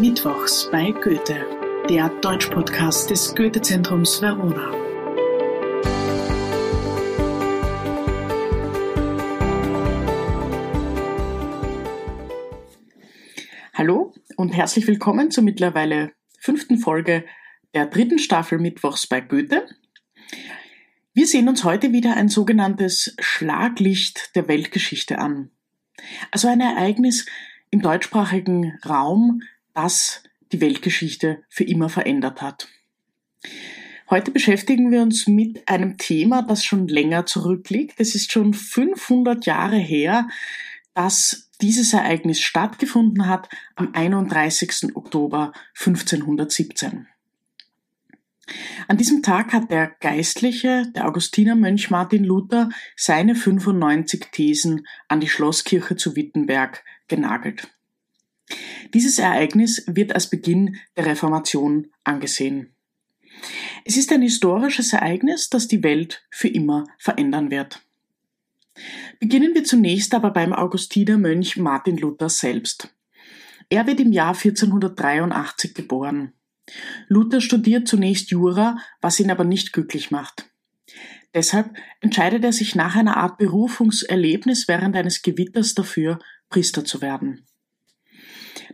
Mittwochs bei Goethe, der Deutschpodcast des Goethe-Zentrums Verona. Hallo und herzlich willkommen zur mittlerweile fünften Folge der dritten Staffel Mittwochs bei Goethe. Wir sehen uns heute wieder ein sogenanntes Schlaglicht der Weltgeschichte an. Also ein Ereignis im deutschsprachigen Raum, das die Weltgeschichte für immer verändert hat. Heute beschäftigen wir uns mit einem Thema, das schon länger zurückliegt. Es ist schon 500 Jahre her, dass dieses Ereignis stattgefunden hat am 31. Oktober 1517. An diesem Tag hat der Geistliche, der Augustinermönch Martin Luther, seine 95 Thesen an die Schlosskirche zu Wittenberg genagelt. Dieses Ereignis wird als Beginn der Reformation angesehen. Es ist ein historisches Ereignis, das die Welt für immer verändern wird. Beginnen wir zunächst aber beim Augustinermönch Martin Luther selbst. Er wird im Jahr 1483 geboren. Luther studiert zunächst Jura, was ihn aber nicht glücklich macht. Deshalb entscheidet er sich nach einer Art Berufungserlebnis während eines Gewitters dafür, Priester zu werden.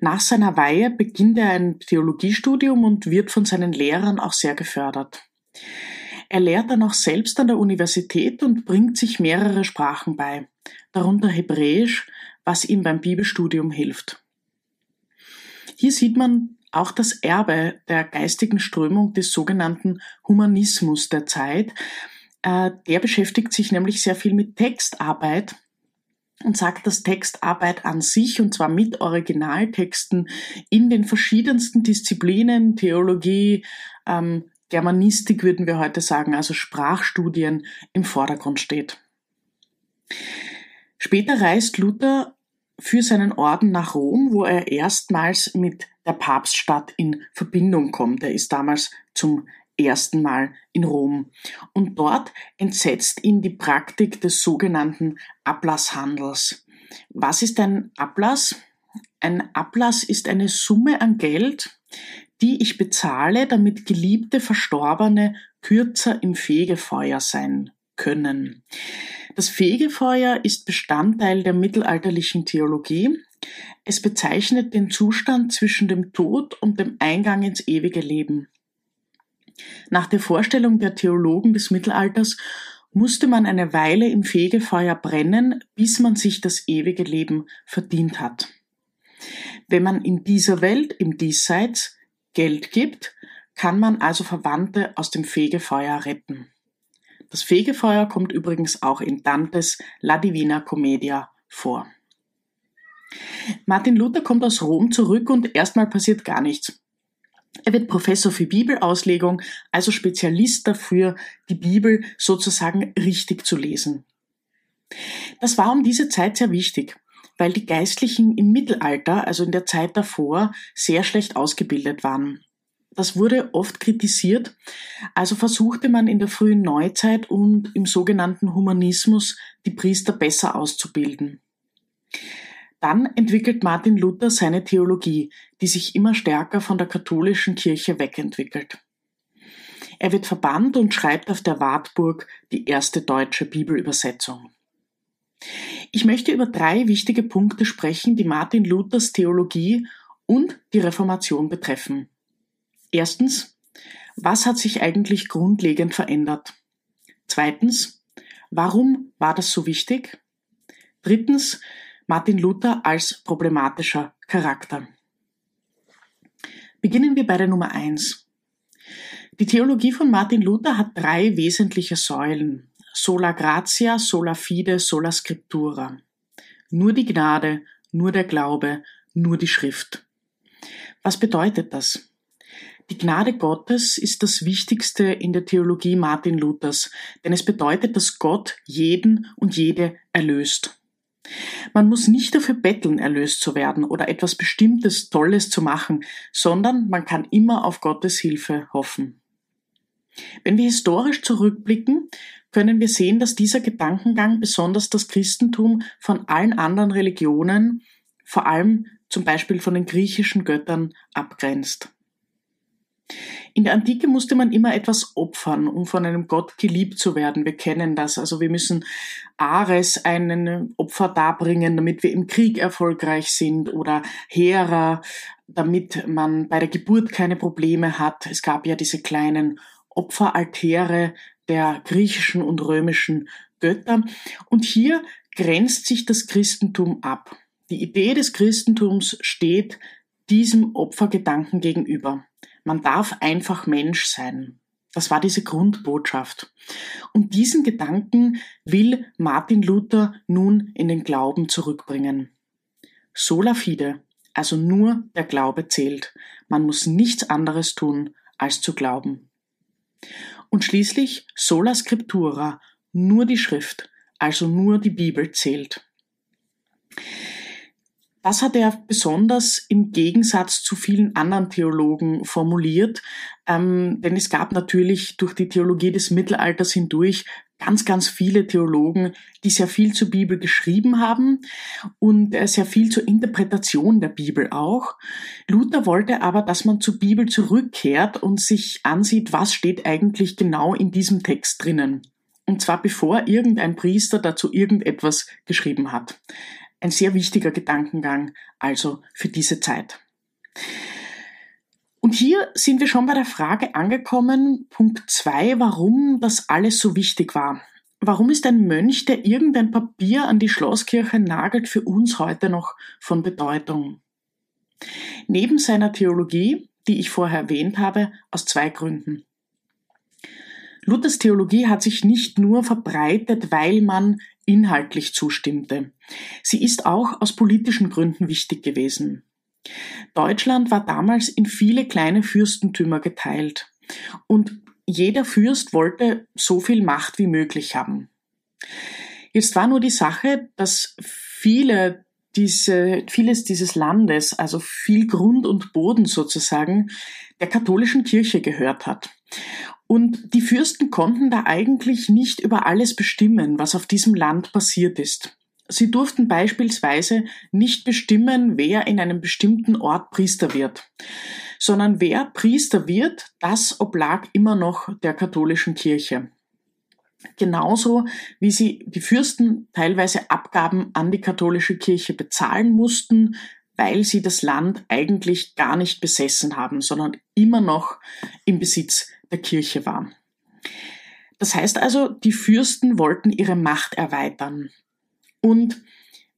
Nach seiner Weihe beginnt er ein Theologiestudium und wird von seinen Lehrern auch sehr gefördert. Er lehrt dann auch selbst an der Universität und bringt sich mehrere Sprachen bei, darunter Hebräisch, was ihm beim Bibelstudium hilft. Hier sieht man auch das Erbe der geistigen Strömung des sogenannten Humanismus der Zeit. Äh, der beschäftigt sich nämlich sehr viel mit Textarbeit und sagt, dass Textarbeit an sich, und zwar mit Originaltexten in den verschiedensten Disziplinen, Theologie, ähm, Germanistik würden wir heute sagen, also Sprachstudien im Vordergrund steht. Später reist Luther für seinen Orden nach Rom, wo er erstmals mit der Papststadt in Verbindung kommt. Er ist damals zum ersten Mal in Rom. Und dort entsetzt ihn die Praktik des sogenannten Ablasshandels. Was ist ein Ablass? Ein Ablass ist eine Summe an Geld, die ich bezahle, damit geliebte Verstorbene kürzer im Fegefeuer sein können. Das Fegefeuer ist Bestandteil der mittelalterlichen Theologie. Es bezeichnet den Zustand zwischen dem Tod und dem Eingang ins ewige Leben. Nach der Vorstellung der Theologen des Mittelalters musste man eine Weile im Fegefeuer brennen, bis man sich das ewige Leben verdient hat. Wenn man in dieser Welt, im Diesseits, Geld gibt, kann man also Verwandte aus dem Fegefeuer retten. Das Fegefeuer kommt übrigens auch in Dantes La Divina Commedia vor. Martin Luther kommt aus Rom zurück und erstmal passiert gar nichts. Er wird Professor für Bibelauslegung, also Spezialist dafür, die Bibel sozusagen richtig zu lesen. Das war um diese Zeit sehr wichtig, weil die Geistlichen im Mittelalter, also in der Zeit davor, sehr schlecht ausgebildet waren. Das wurde oft kritisiert, also versuchte man in der frühen Neuzeit und im sogenannten Humanismus die Priester besser auszubilden. Dann entwickelt Martin Luther seine Theologie, die sich immer stärker von der katholischen Kirche wegentwickelt. Er wird verbannt und schreibt auf der Wartburg die erste deutsche Bibelübersetzung. Ich möchte über drei wichtige Punkte sprechen, die Martin Luthers Theologie und die Reformation betreffen. Erstens, was hat sich eigentlich grundlegend verändert? Zweitens, warum war das so wichtig? Drittens, Martin Luther als problematischer Charakter. Beginnen wir bei der Nummer eins. Die Theologie von Martin Luther hat drei wesentliche Säulen. Sola gratia, sola fide, sola scriptura. Nur die Gnade, nur der Glaube, nur die Schrift. Was bedeutet das? Die Gnade Gottes ist das Wichtigste in der Theologie Martin Luthers, denn es bedeutet, dass Gott jeden und jede erlöst. Man muss nicht dafür betteln, erlöst zu werden oder etwas Bestimmtes, Tolles zu machen, sondern man kann immer auf Gottes Hilfe hoffen. Wenn wir historisch zurückblicken, können wir sehen, dass dieser Gedankengang besonders das Christentum von allen anderen Religionen, vor allem zum Beispiel von den griechischen Göttern abgrenzt. In der Antike musste man immer etwas opfern, um von einem Gott geliebt zu werden. Wir kennen das. Also wir müssen Ares einen Opfer darbringen, damit wir im Krieg erfolgreich sind oder Hera, damit man bei der Geburt keine Probleme hat. Es gab ja diese kleinen Opferaltäre der griechischen und römischen Götter. Und hier grenzt sich das Christentum ab. Die Idee des Christentums steht diesem Opfergedanken gegenüber. Man darf einfach Mensch sein. Das war diese Grundbotschaft. Und diesen Gedanken will Martin Luther nun in den Glauben zurückbringen. Sola fide, also nur der Glaube zählt. Man muss nichts anderes tun, als zu glauben. Und schließlich sola scriptura, nur die Schrift, also nur die Bibel zählt. Das hat er besonders im Gegensatz zu vielen anderen Theologen formuliert, ähm, denn es gab natürlich durch die Theologie des Mittelalters hindurch ganz, ganz viele Theologen, die sehr viel zur Bibel geschrieben haben und äh, sehr viel zur Interpretation der Bibel auch. Luther wollte aber, dass man zur Bibel zurückkehrt und sich ansieht, was steht eigentlich genau in diesem Text drinnen. Und zwar bevor irgendein Priester dazu irgendetwas geschrieben hat. Ein sehr wichtiger Gedankengang also für diese Zeit. Und hier sind wir schon bei der Frage angekommen, Punkt zwei, warum das alles so wichtig war. Warum ist ein Mönch, der irgendein Papier an die Schlosskirche nagelt, für uns heute noch von Bedeutung? Neben seiner Theologie, die ich vorher erwähnt habe, aus zwei Gründen. Luthers Theologie hat sich nicht nur verbreitet, weil man inhaltlich zustimmte. Sie ist auch aus politischen Gründen wichtig gewesen. Deutschland war damals in viele kleine Fürstentümer geteilt und jeder Fürst wollte so viel Macht wie möglich haben. Jetzt war nur die Sache, dass viele diese, vieles dieses Landes, also viel Grund und Boden sozusagen, der katholischen Kirche gehört hat. Und die Fürsten konnten da eigentlich nicht über alles bestimmen, was auf diesem Land passiert ist. Sie durften beispielsweise nicht bestimmen, wer in einem bestimmten Ort Priester wird, sondern wer Priester wird, das oblag immer noch der katholischen Kirche. Genauso wie sie die Fürsten teilweise Abgaben an die katholische Kirche bezahlen mussten, weil sie das Land eigentlich gar nicht besessen haben, sondern immer noch im Besitz der Kirche war. Das heißt also, die Fürsten wollten ihre Macht erweitern. Und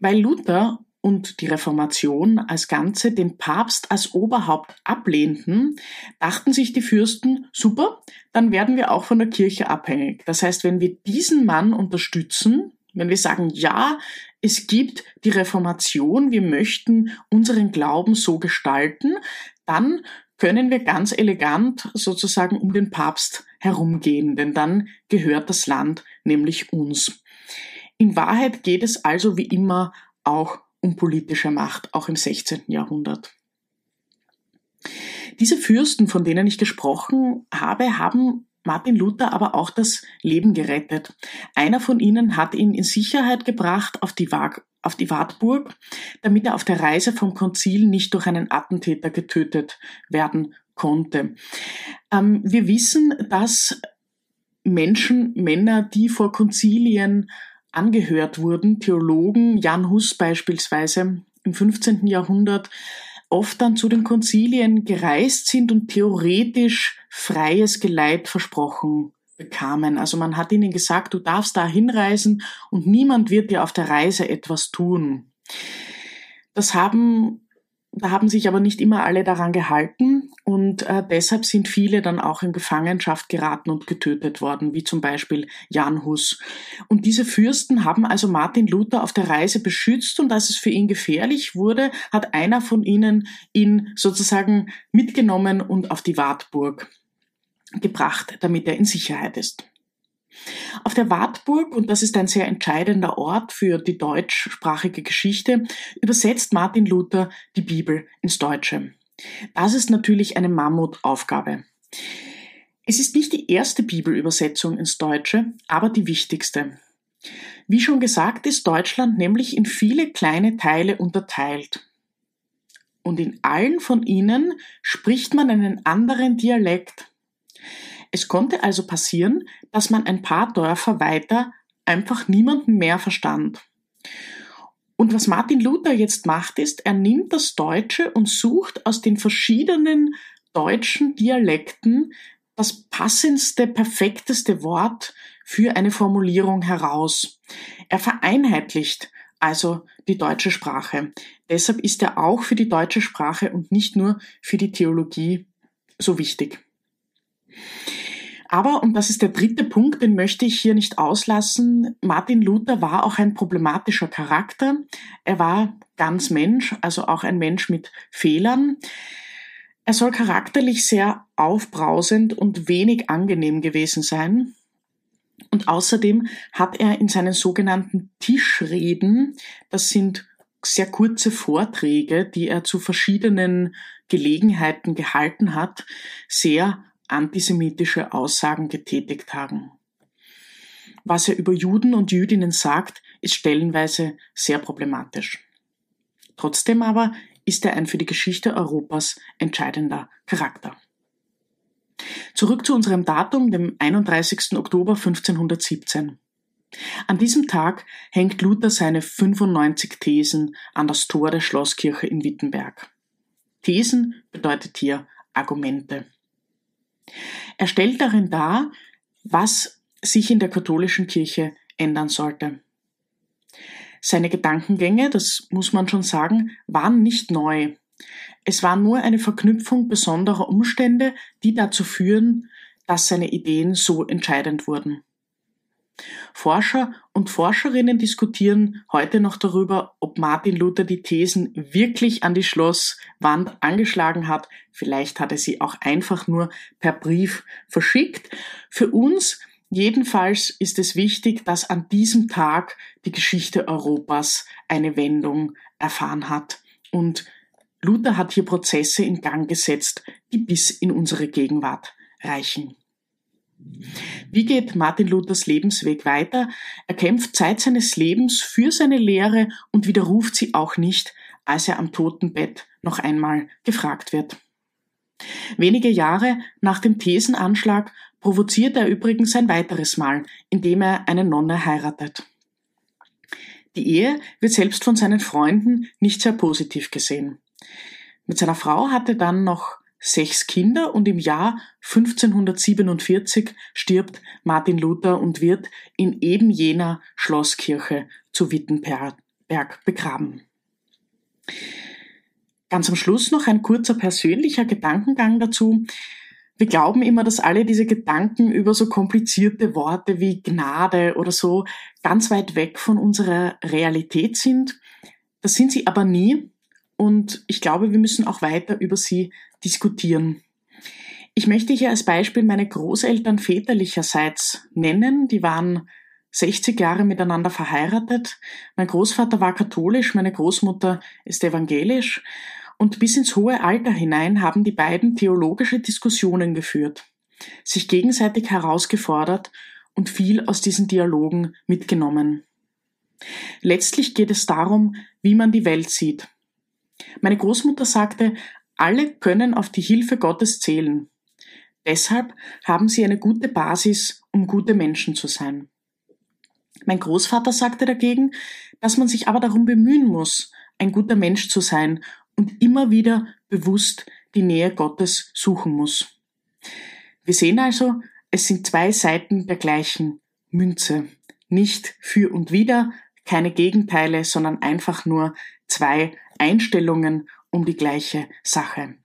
weil Luther und die Reformation als Ganze den Papst als Oberhaupt ablehnten, dachten sich die Fürsten, super, dann werden wir auch von der Kirche abhängig. Das heißt, wenn wir diesen Mann unterstützen, wenn wir sagen, ja, es gibt die Reformation, wir möchten unseren Glauben so gestalten, dann können wir ganz elegant sozusagen um den Papst herumgehen, denn dann gehört das Land nämlich uns. In Wahrheit geht es also wie immer auch um politische Macht, auch im 16. Jahrhundert. Diese Fürsten, von denen ich gesprochen habe, haben Martin Luther aber auch das Leben gerettet. Einer von ihnen hat ihn in Sicherheit gebracht auf die, Wag auf die Wartburg, damit er auf der Reise vom Konzil nicht durch einen Attentäter getötet werden konnte. Ähm, wir wissen, dass Menschen, Männer, die vor Konzilien angehört wurden, Theologen, Jan Hus beispielsweise im 15. Jahrhundert, oft dann zu den Konzilien gereist sind und theoretisch freies Geleit versprochen bekamen. Also man hat ihnen gesagt, du darfst da hinreisen und niemand wird dir auf der Reise etwas tun. Das haben da haben sich aber nicht immer alle daran gehalten und äh, deshalb sind viele dann auch in Gefangenschaft geraten und getötet worden, wie zum Beispiel Jan Hus. Und diese Fürsten haben also Martin Luther auf der Reise beschützt und als es für ihn gefährlich wurde, hat einer von ihnen ihn sozusagen mitgenommen und auf die Wartburg gebracht, damit er in Sicherheit ist. Auf der Wartburg, und das ist ein sehr entscheidender Ort für die deutschsprachige Geschichte, übersetzt Martin Luther die Bibel ins Deutsche. Das ist natürlich eine Mammutaufgabe. Es ist nicht die erste Bibelübersetzung ins Deutsche, aber die wichtigste. Wie schon gesagt, ist Deutschland nämlich in viele kleine Teile unterteilt. und in allen von ihnen spricht man einen anderen Dialekt. Es konnte also passieren, dass man ein paar Dörfer weiter einfach niemanden mehr verstand. Und was Martin Luther jetzt macht, ist, er nimmt das Deutsche und sucht aus den verschiedenen deutschen Dialekten das passendste, perfekteste Wort für eine Formulierung heraus. Er vereinheitlicht also die deutsche Sprache. Deshalb ist er auch für die deutsche Sprache und nicht nur für die Theologie so wichtig. Aber, und das ist der dritte Punkt, den möchte ich hier nicht auslassen, Martin Luther war auch ein problematischer Charakter. Er war ganz Mensch, also auch ein Mensch mit Fehlern. Er soll charakterlich sehr aufbrausend und wenig angenehm gewesen sein. Und außerdem hat er in seinen sogenannten Tischreden, das sind sehr kurze Vorträge, die er zu verschiedenen Gelegenheiten gehalten hat, sehr antisemitische Aussagen getätigt haben. Was er über Juden und Jüdinnen sagt, ist stellenweise sehr problematisch. Trotzdem aber ist er ein für die Geschichte Europas entscheidender Charakter. Zurück zu unserem Datum, dem 31. Oktober 1517. An diesem Tag hängt Luther seine 95 Thesen an das Tor der Schlosskirche in Wittenberg. Thesen bedeutet hier Argumente. Er stellt darin dar, was sich in der katholischen Kirche ändern sollte. Seine Gedankengänge, das muss man schon sagen, waren nicht neu. Es war nur eine Verknüpfung besonderer Umstände, die dazu führen, dass seine Ideen so entscheidend wurden. Forscher und Forscherinnen diskutieren heute noch darüber, ob Martin Luther die Thesen wirklich an die Schlosswand angeschlagen hat. Vielleicht hat er sie auch einfach nur per Brief verschickt. Für uns jedenfalls ist es wichtig, dass an diesem Tag die Geschichte Europas eine Wendung erfahren hat. Und Luther hat hier Prozesse in Gang gesetzt, die bis in unsere Gegenwart reichen. Wie geht Martin Luthers Lebensweg weiter? Er kämpft Zeit seines Lebens für seine Lehre und widerruft sie auch nicht, als er am Totenbett noch einmal gefragt wird. Wenige Jahre nach dem Thesenanschlag provoziert er übrigens ein weiteres Mal, indem er eine Nonne heiratet. Die Ehe wird selbst von seinen Freunden nicht sehr positiv gesehen. Mit seiner Frau hatte dann noch sechs Kinder und im Jahr 1547 stirbt Martin Luther und wird in eben jener Schlosskirche zu Wittenberg begraben. Ganz am Schluss noch ein kurzer persönlicher Gedankengang dazu. Wir glauben immer, dass alle diese Gedanken über so komplizierte Worte wie Gnade oder so ganz weit weg von unserer Realität sind. Das sind sie aber nie. Und ich glaube, wir müssen auch weiter über sie diskutieren. Ich möchte hier als Beispiel meine Großeltern väterlicherseits nennen. Die waren 60 Jahre miteinander verheiratet. Mein Großvater war katholisch, meine Großmutter ist evangelisch. Und bis ins hohe Alter hinein haben die beiden theologische Diskussionen geführt, sich gegenseitig herausgefordert und viel aus diesen Dialogen mitgenommen. Letztlich geht es darum, wie man die Welt sieht. Meine Großmutter sagte, alle können auf die Hilfe Gottes zählen. Deshalb haben sie eine gute Basis, um gute Menschen zu sein. Mein Großvater sagte dagegen, dass man sich aber darum bemühen muss, ein guter Mensch zu sein und immer wieder bewusst die Nähe Gottes suchen muss. Wir sehen also, es sind zwei Seiten der gleichen Münze. Nicht für und wider, keine Gegenteile, sondern einfach nur zwei Einstellungen um die gleiche Sache.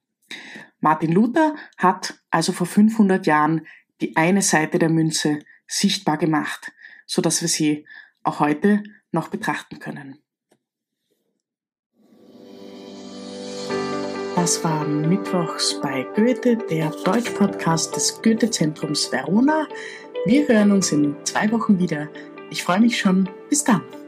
Martin Luther hat also vor 500 Jahren die eine Seite der Münze sichtbar gemacht, so dass wir sie auch heute noch betrachten können. Das war Mittwochs bei Goethe, der Deutsch-Podcast des Goethe-Zentrums Verona. Wir hören uns in zwei Wochen wieder. Ich freue mich schon. Bis dann.